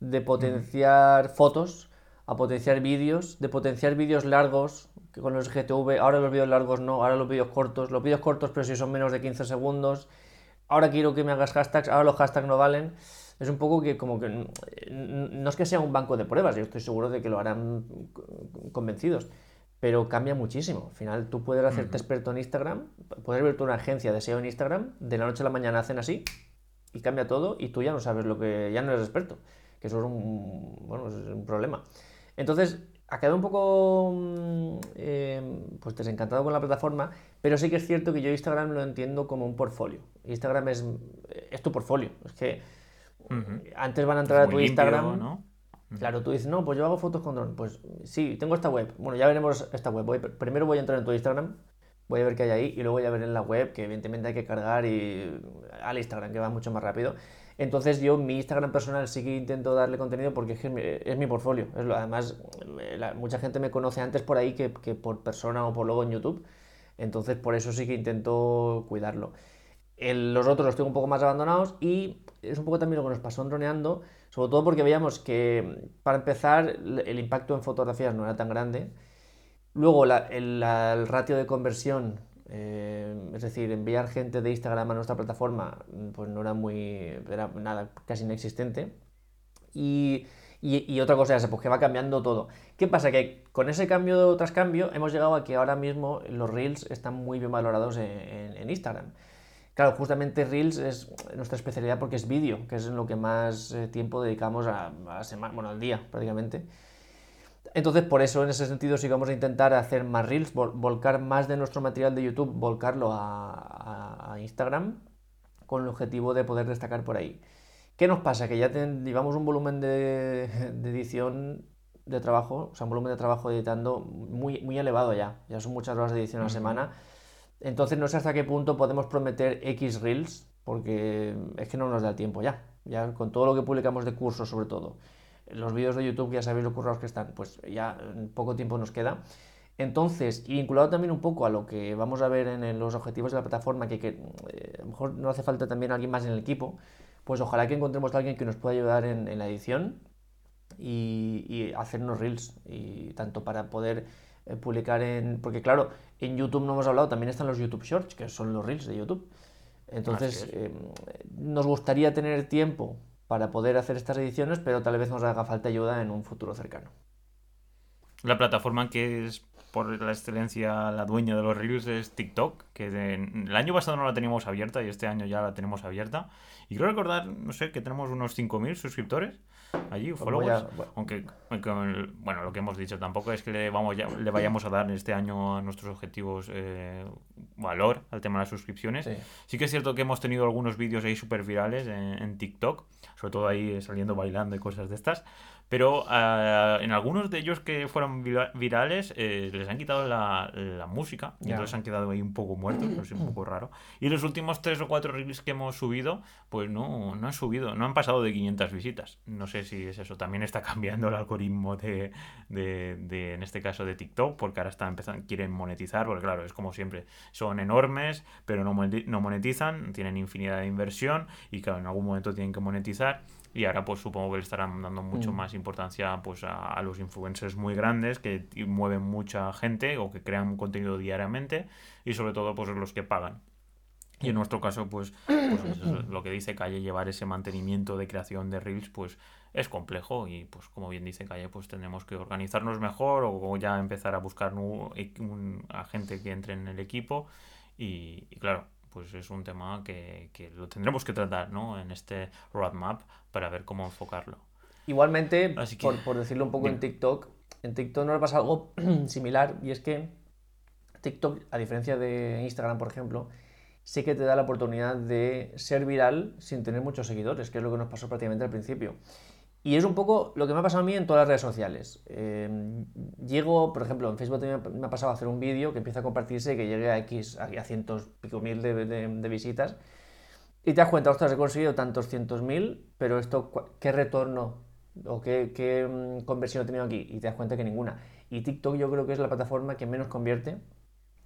De potenciar fotos a potenciar vídeos, de potenciar vídeos largos que con los GTV. Ahora los vídeos largos no, ahora los vídeos cortos. Los vídeos cortos, pero si son menos de 15 segundos. Ahora quiero que me hagas hashtags, ahora los hashtags no valen es un poco que como que no es que sea un banco de pruebas, yo estoy seguro de que lo harán convencidos, pero cambia muchísimo. Al final tú puedes hacerte experto en Instagram, puedes ver una agencia de SEO en Instagram, de la noche a la mañana hacen así y cambia todo y tú ya no sabes lo que, ya no eres experto, que eso es un, bueno, es un problema. Entonces, ha quedado un poco mm, eh, pues desencantado con la plataforma, pero sí que es cierto que yo Instagram lo entiendo como un portfolio. Instagram es, es tu portfolio. Es que antes van a entrar a tu Instagram. ¿no? Claro, tú dices, no, pues yo hago fotos con drone. Pues sí, tengo esta web. Bueno, ya veremos esta web. primero voy a entrar en tu Instagram, voy a ver qué hay ahí y luego voy a ver en la web, que evidentemente hay que cargar y al Instagram, que va mucho más rápido. Entonces yo mi Instagram personal sí que intento darle contenido porque es, mi, es mi portfolio. Es lo, además, mucha gente me conoce antes por ahí que, que, por persona o por luego en YouTube. Entonces por eso sí que intento cuidarlo. los otros los tengo un poco más abandonados y es un poco también lo que nos pasó en droneando, sobre todo porque veíamos que, para empezar, el impacto en fotografías no era tan grande. Luego, el, ratio de conversión, eh, es decir, enviar gente de Instagram a nuestra plataforma, pues no era muy, era nada, casi inexistente. Y, Y, otra cosa es pues que va cambiando todo. ¿Qué pasa? Que con ese cambio tras cambio hemos llegado a que ahora mismo los Reels están muy bien valorados en, Instagram. Claro, justamente Reels es nuestra especialidad porque es vídeo, que es en lo que más eh, tiempo dedicamos a, a semana, bueno, al día prácticamente. Entonces, por eso, en ese sentido, sí vamos a intentar hacer más Reels, volcar más de nuestro material de YouTube, volcarlo a, Instagram, con el objetivo de poder destacar por ahí. ¿Qué nos pasa? Que ya llevamos un volumen de, edición de trabajo, o sea, un volumen de trabajo editando muy, muy elevado ya. Ya son muchas horas de edición a la semana. Entonces, no sé hasta qué punto podemos prometer X Reels, porque es que no nos da el tiempo ya. Ya con todo lo que publicamos de cursos, sobre todo los vídeos de YouTube ya sabéis lo currados que están, pues ya poco tiempo nos queda. Entonces, y vinculado también un poco a lo que vamos a ver en los objetivos de la plataforma, que, eh, a lo mejor no hace falta también alguien más en el equipo, pues ojalá que encontremos a alguien que nos pueda ayudar en, la edición y, y, hacernos reels, y tanto para poder eh, publicar en... Porque claro, en YouTube no hemos hablado, también están los YouTube Shorts, que son los reels de YouTube. Entonces, eh, nos gustaría tener tiempo para poder hacer estas ediciones, pero tal vez nos haga falta ayuda en un futuro cercano. La plataforma que es por la excelencia la dueña de los Reels es TikTok, que el año pasado no la teníamos abierta y este año ya la tenemos abierta. Y creo recordar, no sé, que tenemos unos 5.000 suscriptores allí, pues followers. Aunque, bueno, lo que hemos dicho tampoco es que le, vamos le vayamos a dar este año a nuestros objetivos eh, valor al tema de las suscripciones. Sí. que es cierto que hemos tenido algunos vídeos ahí súper virales en, TikTok, sobre todo ahí saliendo bailando y cosas de estas. Pero ah, en algunos de ellos que fueron virales eh, les han quitado la, música y entonces han quedado ahí un poco muertos, es un poco raro. Y los últimos tres o cuatro reels que hemos subido, pues no, no han subido, no han pasado de 500 visitas. No sé si es eso. También está (laughs) cambiando el algoritmo de, de, en este caso, de TikTok, porque ahora están empezando, quieren monetizar, porque claro, es como siempre, son enormes, pero no monetizan, tienen infinidad de inversión y claro, en algún momento tienen que monetizar y ahora pues supongo que le estarán dando mucho mm. más importancia pues a, los influencers muy grandes que mueven mucha gente o que crean contenido diariamente y sobre todo pues los que pagan y en nuestro caso pues, (clears throat) pues lo que dice Calle llevar ese mantenimiento de creación de reels pues es complejo y pues como bien dice Calle pues tenemos que organizarnos mejor o ya empezar a buscar un, a gente que entre en el equipo y claro pues es un tema que, lo tendremos que tratar ¿no? en este roadmap para ver cómo enfocarlo. Igualmente, por, decirlo un poco en TikTok, en TikTok no le pasa algo (clears throat) similar y es que TikTok, a diferencia de Instagram, por ejemplo, sí que te da la oportunidad de ser viral sin tener muchos seguidores, que es lo que nos pasó prácticamente al principio. Y es un poco lo que me ha pasado a mí en todas las redes sociales. Eh, llego, por ejemplo, en Facebook me ha pasado a hacer un vídeo que empieza a compartirse y que llegue a X, a, cientos, pico mil de, visitas. Y te das cuenta, ostras, he conseguido tantos cientos mil, pero esto, ¿qué retorno o qué, qué mm, conversión he tenido aquí? Y te das cuenta que ninguna. Y TikTok yo creo que es la plataforma que menos convierte.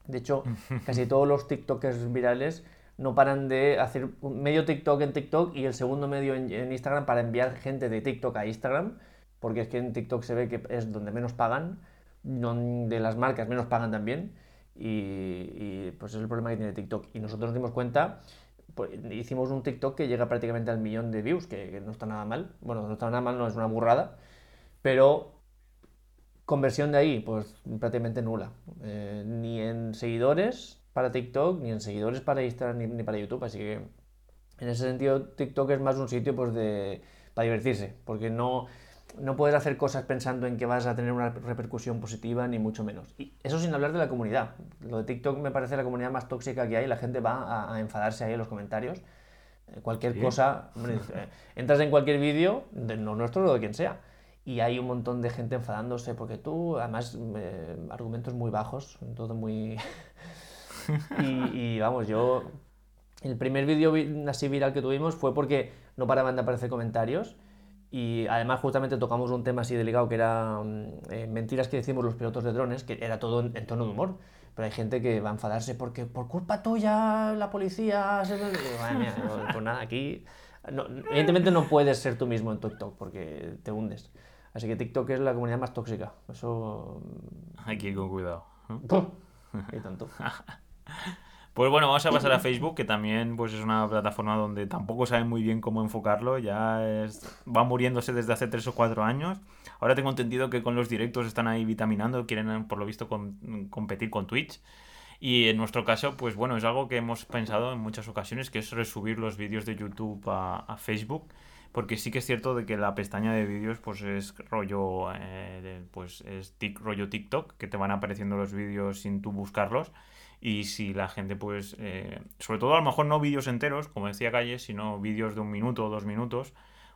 De hecho, (laughs) casi todos los TikTokers virales no paran de hacer medio TikTok en TikTok y el segundo medio en, Instagram para enviar gente de TikTok a Instagram, porque es que en TikTok se ve que es donde menos pagan, donde las marcas menos pagan también, y, pues es el problema que tiene TikTok. Y nosotros nos dimos cuenta, pues, hicimos un TikTok que llega prácticamente al millón de views, que, no está nada mal, bueno, no está nada mal, no es una burrada, pero conversión de ahí, pues prácticamente nula, eh, ni en seguidores, para TikTok, ni en seguidores para Instagram, ni, para YouTube. Así que en ese sentido, TikTok es más un sitio pues, de, para divertirse, porque no, no puedes hacer cosas pensando en que vas a tener una repercusión positiva, ni mucho menos. Y eso sin hablar de la comunidad. Lo de TikTok me parece la comunidad más tóxica que hay, la gente va a, enfadarse ahí en los comentarios. Eh, cualquier cosa, eh, entras en cualquier vídeo, de no nuestro o de quien sea, y hay un montón de gente enfadándose porque tú, además, eh, argumentos muy bajos, todo muy... (laughs) (laughs) y, vamos, yo. El primer vídeo así viral que tuvimos fue porque no paraban de aparecer comentarios. Y además, justamente tocamos un tema así delicado que era mm, eh, mentiras que decimos los pilotos de drones, que era todo en, tono de humor. Pero hay gente que va a enfadarse porque por culpa tuya la policía se... mía, pues nada, aquí... evidentemente no puedes ser tú mismo en TikTok porque te hundes. Así que TikTok es la comunidad más tóxica. Eso... Hay que ir con cuidado. Y tanto. (laughs) Pues bueno, vamos a pasar a Facebook, que también pues, es una plataforma donde tampoco saben muy bien cómo enfocarlo. Ya va muriéndose desde hace tres o cuatro años. Ahora tengo entendido que con los directos están ahí vitaminando, quieren por lo visto competir con Twitch. Y en nuestro caso, pues bueno, es algo que hemos pensado en muchas ocasiones, que es resubir los vídeos de YouTube a, Facebook. Porque sí que es cierto de que la pestaña de vídeos pues es rollo eh, pues es rollo TikTok, que te van apareciendo los vídeos sin tú buscarlos. Y si la gente, pues, eh, sobre todo a lo mejor no vídeos enteros, como decía Calle, sino vídeos de un minuto o dos minutos,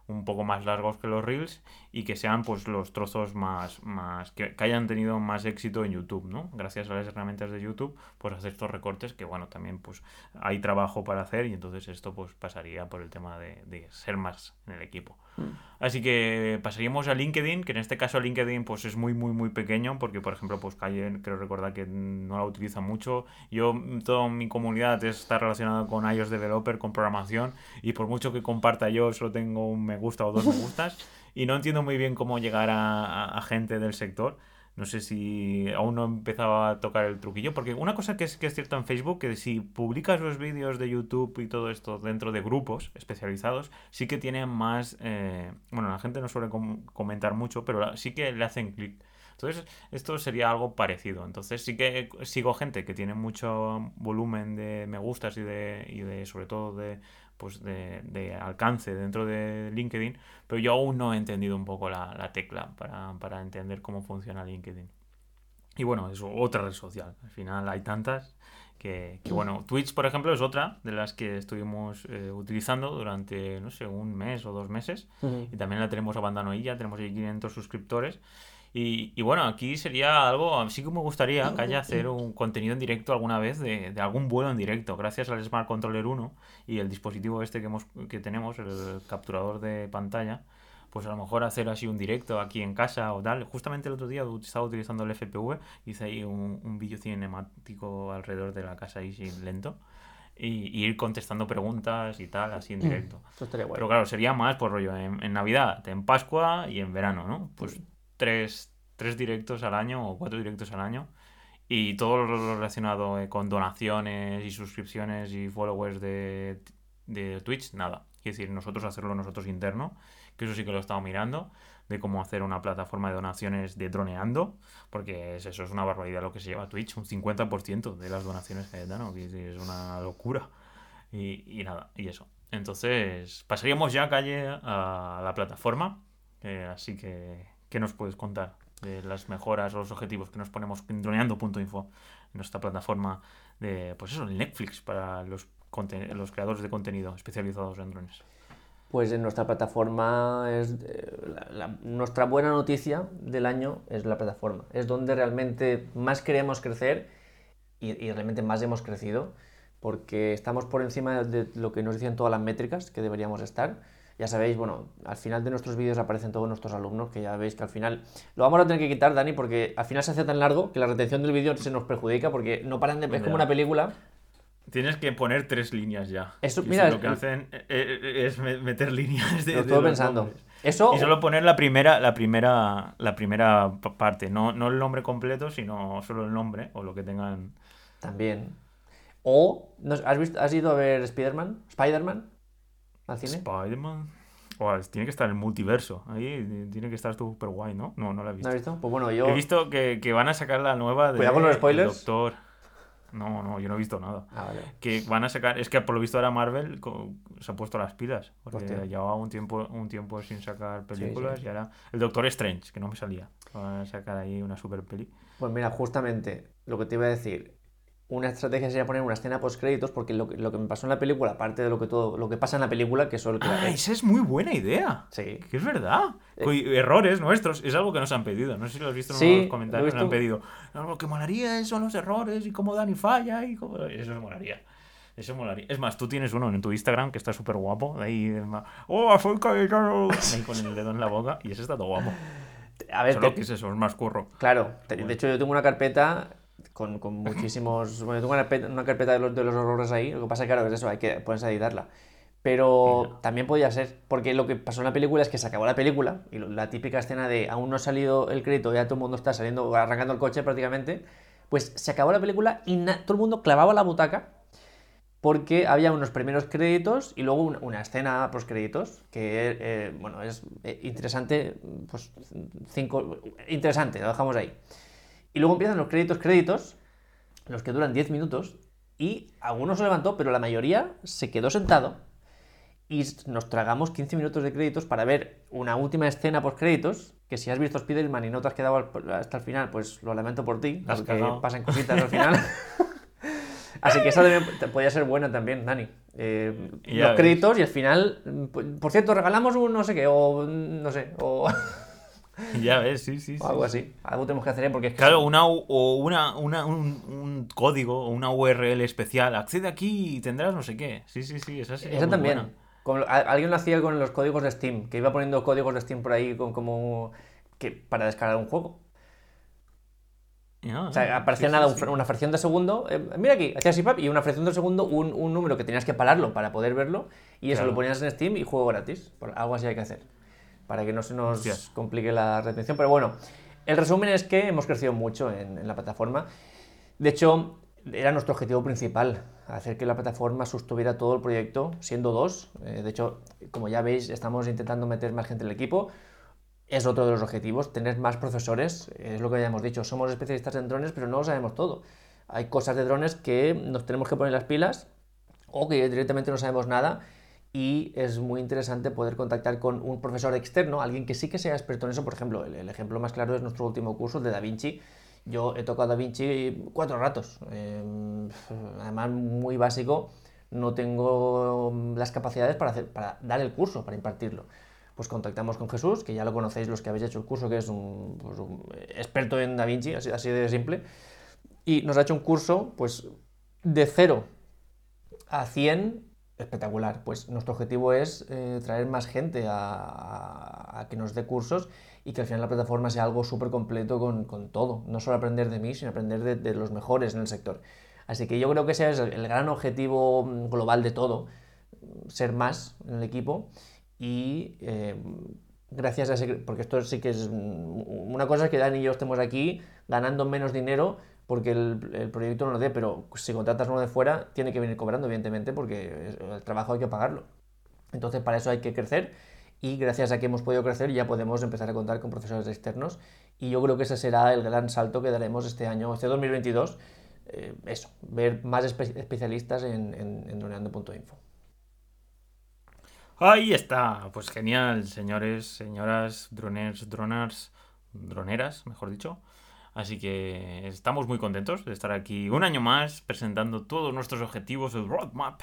un poco más largos que los reels y que sean pues los trozos más, más que, hayan tenido más éxito en YouTube, ¿no? Gracias a las herramientas de YouTube, pues hacer estos recortes que bueno, también pues hay trabajo para hacer y entonces esto pues pasaría por el tema de, de ser más en el equipo. Mm. Así que pasaríamos a LinkedIn, que en este caso LinkedIn pues es muy muy muy pequeño porque por ejemplo pues Calle creo recordar que no la utiliza mucho. Yo toda mi comunidad está relacionada con iOS developer, con programación y por mucho que comparta yo solo tengo un me gusta o dos me gustas (laughs) y no entiendo muy bien cómo llegar a gente del sector. No sé si aún no he empezado a tocar el truquillo, porque una cosa que es, que es cierta en Facebook, que si publicas los vídeos de YouTube y todo esto dentro de grupos especializados, sí que tienen más... Eh, bueno, la gente no suele comentar mucho, pero sí que le hacen clic. Entonces, esto sería algo parecido. Entonces, sí que sigo gente que tiene mucho volumen de me gustas y de, y de sobre todo de pues de, alcance dentro de LinkedIn, pero yo aún no he entendido un poco la, tecla para, entender cómo funciona LinkedIn. Y bueno, es otra red social. Al final hay tantas que, bueno, Twitch, por ejemplo, es otra de las que estuvimos eh, utilizando durante, no sé, un mes o dos meses. Y también la tenemos abandonada ya, tenemos ahí 500 suscriptores. Y, bueno, aquí sería algo, sí que me gustaría que haya hacer un contenido en directo alguna vez de, algún vuelo en directo, gracias al Smart Controller 1 y el dispositivo este que, hemos, que tenemos, el capturador de pantalla, pues a lo mejor hacer así un directo aquí en casa o tal. Justamente el otro día estaba utilizando el FPV, hice ahí un, un vídeo cinemático alrededor de la casa ahí sin lento. Y, ir contestando preguntas y tal, así en mm, directo. Pero claro, sería más por rollo en, en, Navidad, en Pascua y en verano, ¿no? Pues tres, directos al año o cuatro directos al año. Y todo lo relacionado eh, con donaciones y suscripciones y followers de, Twitch, nada. Es decir, nosotros hacerlo nosotros interno, que eso sí que lo he estado mirando, de cómo hacer una plataforma de donaciones de droneando, porque es, eso es una barbaridad lo que se lleva a Twitch, un 50% de las donaciones que dan, que es una locura. Y, y, nada, y eso. Entonces, pasaríamos ya calle a la plataforma, eh, así que ¿Qué nos puedes contar de las mejoras o los objetivos que nos ponemos droneando.info, nuestra plataforma de, pues eso, Netflix para los, los creadores de contenido especializados en drones? Pues en nuestra plataforma es eh, nuestra buena noticia del año es la plataforma. Es donde realmente más queremos crecer y, y, realmente más hemos crecido porque estamos por encima de lo que nos dicen todas las métricas que deberíamos estar ya sabéis, bueno, al final de nuestros vídeos aparecen todos nuestros alumnos, que ya veis que al final lo vamos a tener que quitar, Dani, porque al final se hace tan largo que la retención del vídeo se nos perjudica porque no paran de... Es como una película. Tienes que poner tres líneas ya. Eso, mira, lo que hacen eh, eh, es meter líneas de. Lo estoy pensando. Eso. Y solo poner la primera, la primera, la primera parte, no, no el nombre completo, sino solo el nombre o lo que tengan. También. O, ¿has, visto, ¿has ido a ver Spider-Man? ¿Spider-Man? Al cine. Spider-Man. tiene que estar el multiverso. Ahí tiene que estar súper guay, ¿no? No, no la he visto. ¿No has visto? Pues bueno, yo. He visto que, que van a sacar la nueva de. Cuidado con los spoilers. Doctor. No, no, yo no he visto nada. Ah, vale. Que van a sacar. Es que por lo visto ahora Marvel se ha puesto las pilas. Porque llevaba un tiempo, un tiempo sin sacar películas y ahora. El Doctor Strange, que no me salía. Van a sacar ahí una super peli. Pues mira, justamente lo que te iba a decir una estrategia sería poner una escena post créditos porque lo, lo, que me pasó en la película, aparte de lo que todo lo que pasa en la película, que solo Ah, esa es muy buena idea. Sí. Que es verdad. Eh, errores nuestros, es algo que nos han pedido. No sé si lo has visto en los comentarios. Nos han pedido. lo que molaría son los errores y cómo Dani falla y cómo... Eso molaría. Eso molaría. Es más, tú tienes uno en tu Instagram que está súper guapo. Ahí, ¡Oh, soy (laughs) Ahí con el dedo en la boca. Y ese está todo guapo. A ver, Solo que es eso, es más curro. Claro. De hecho, yo tengo una carpeta con, con muchísimos... Bueno, tengo una carpeta, de, los, de los errores ahí, lo que pasa claro, es eso, hay que ponerse a editarla. Pero también podía ser, porque lo que pasó en la película es que se acabó la película, y la típica escena de aún no ha salido el crédito, ya todo el mundo está saliendo, arrancando el coche prácticamente, pues se acabó la película y todo el mundo clavaba la butaca porque había unos primeros créditos y luego una, escena post créditos que eh, bueno es eh, interesante pues cinco interesante lo dejamos ahí y luego empiezan los créditos créditos los que duran 10 minutos y algunos se levantó pero la mayoría se quedó sentado y nos tragamos 15 minutos de créditos para ver una última escena post créditos que si has visto Spider-Man y no te has quedado hasta el final pues lo lamento por ti porque pasan cositas al final. (laughs) Así que esa podría ser buena también, Dani. Eh, los créditos y al final, por cierto, regalamos un no sé qué, o no sé, o... (laughs) (laughs) Ya ves, sí, sí. O algo así. Algo tenemos que hacer ¿eh? porque es que... Claro, una, o una, una un, código o una URL especial. Accede aquí y tendrás no sé qué. Sí, sí, sí. Esa, esa también. alguien lo hacía con los códigos de Steam, que iba poniendo códigos de Steam por ahí con, como que para descargar un juego o sea, aparecía nada, una fracción de segundo. Eh, mira aquí, hacías así, y una fracción de segundo, un, un, número que tenías que pararlo para poder verlo. Y eso lo ponías en Steam y juego gratis. algo así hay que hacer. Para que no se nos complique la retención. Pero bueno, el resumen es que hemos crecido mucho en, la plataforma. De hecho, era nuestro objetivo principal, hacer que la plataforma sostuviera todo el proyecto, siendo dos. Eh, de hecho, como ya veis, estamos intentando meter más gente en el equipo es otro de los objetivos, tener más profesores, es lo que ya hemos dicho, somos especialistas en drones, pero no lo sabemos todo. Hay cosas de drones que nos tenemos que poner las pilas o que directamente no sabemos nada y es muy interesante poder contactar con un profesor externo, alguien que sí que sea experto en eso. Por ejemplo, el, ejemplo más claro es nuestro último curso de Da Vinci. Yo he tocado Da Vinci cuatro ratos, em, además muy básico, no tengo las capacidades para, dar el curso, para impartirlo pues contactamos con Jesús, que ya lo conocéis los que habéis hecho el curso, que es un, pues experto en Da Vinci, así, de simple, y nos ha hecho un curso pues de 0 a 100 espectacular. Pues nuestro objetivo es eh, traer más gente a, que nos dé cursos y que al final la plataforma sea algo súper completo con, todo. No solo aprender de mí, sino aprender de, los mejores en el sector. Así que yo creo que ese es el gran objetivo global de todo, ser más en el equipo y eh, gracias a ese, porque esto sí que es una cosa es que Dani y yo estemos aquí ganando menos dinero porque el, proyecto no lo dé, pero si contratas uno de fuera tiene que venir cobrando evidentemente porque el trabajo hay que pagarlo. Entonces para eso hay que crecer y gracias a que hemos podido crecer ya podemos empezar a contar con profesores externos y yo creo que ese será el gran salto que daremos este año, este 2022, eh, eso, ver más especialistas en, en. Ahí está, pues genial, señores, señoras, droners, dronars, droneras, mejor dicho. Así que estamos muy contentos de estar aquí un año más presentando todos nuestros objetivos, el roadmap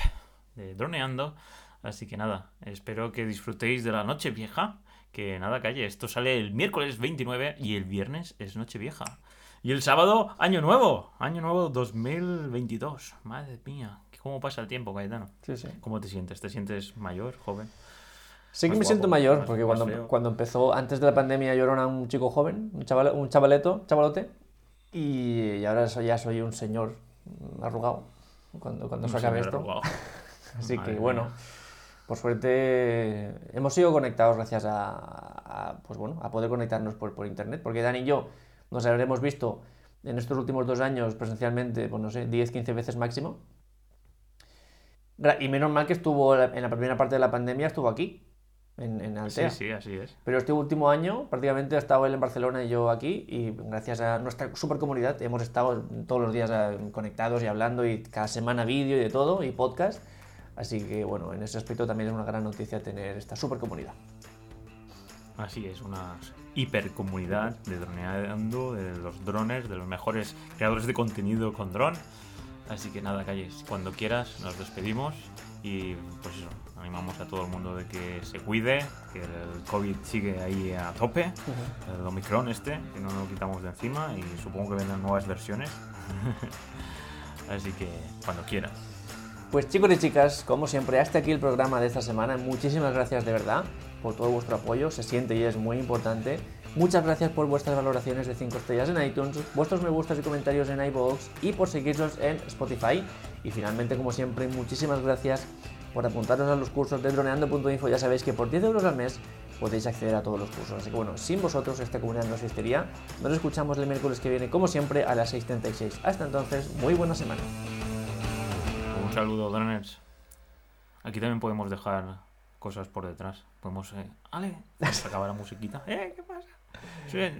de droneando. Así que nada, espero que disfrutéis de la noche vieja. Que nada, calle, esto sale el miércoles 29 y el viernes es noche vieja. Y el sábado, año nuevo, año nuevo 2022. Madre mía, ¿Cómo pasa el tiempo, Cayetano? Sí, sí. ¿Cómo te sientes? ¿Te sientes mayor, joven? Sí que me siento mayor, porque cuando, cuando empezó, antes de la pandemia, yo era un chico joven, un, chaval, un chavaleto, chavalote, y, ahora ya soy un señor arrugado cuando, cuando se acabe esto. (laughs) Así que bueno, por suerte hemos sido conectados gracias a, pues bueno, a poder conectarnos por, por internet, porque Dani y yo nos habremos visto en estos últimos dos años presencialmente, pues no sé, 10, 15 veces máximo. Y menos mal que estuvo en la primera parte de la pandemia, estuvo aquí, en, en Altea. Sí, sí, así es. Pero este último año prácticamente ha estado él en Barcelona y yo aquí y gracias a nuestra super comunidad hemos estado todos los días eh, conectados y hablando y cada semana vídeo y de todo y podcast. Así que bueno, en ese aspecto también es una gran noticia tener esta super comunidad. Así es, una hipercomunidad de droneando, de los drones, de los mejores creadores de contenido con dron. Así que nada, calles, cuando quieras nos despedimos y pues eso, animamos a todo el mundo de que se cuide, que el COVID sigue ahí a tope, el Omicron este, que no lo quitamos de encima y supongo que vendrán nuevas versiones. (laughs) Así que cuando quieras. Pues chicos y chicas, como siempre, hasta aquí el programa de esta semana. Muchísimas gracias de verdad por todo vuestro apoyo, se siente y es muy importante. Muchas gracias por vuestras valoraciones de 5 estrellas en iTunes, vuestros me gustas y comentarios en iVoox y por seguirnos en Spotify. Y finalmente, como siempre, muchísimas gracias por apuntaros a los cursos de droneando.info. Ya sabéis que por 10 euros al mes podéis acceder a todos los cursos. Así que bueno, sin vosotros esta comunidad no existiría. Nos escuchamos el miércoles que viene, como siempre, a las 6.36. Hasta entonces, muy buena semana. Un saludo, droners. Aquí también podemos dejar cosas por detrás. Podemos... Eh, ¡Ale! Vamos a acabar la musiquita. (laughs) ¡Eh! ¿Qué pasa?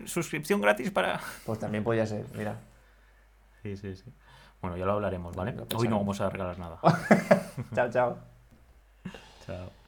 Suscripción gratis para... Pues también podía ser, mira. Sí, sí, sí. Bueno, ya lo hablaremos, ¿vale? Hoy no vamos a regalar nada. (laughs) chao, chao. So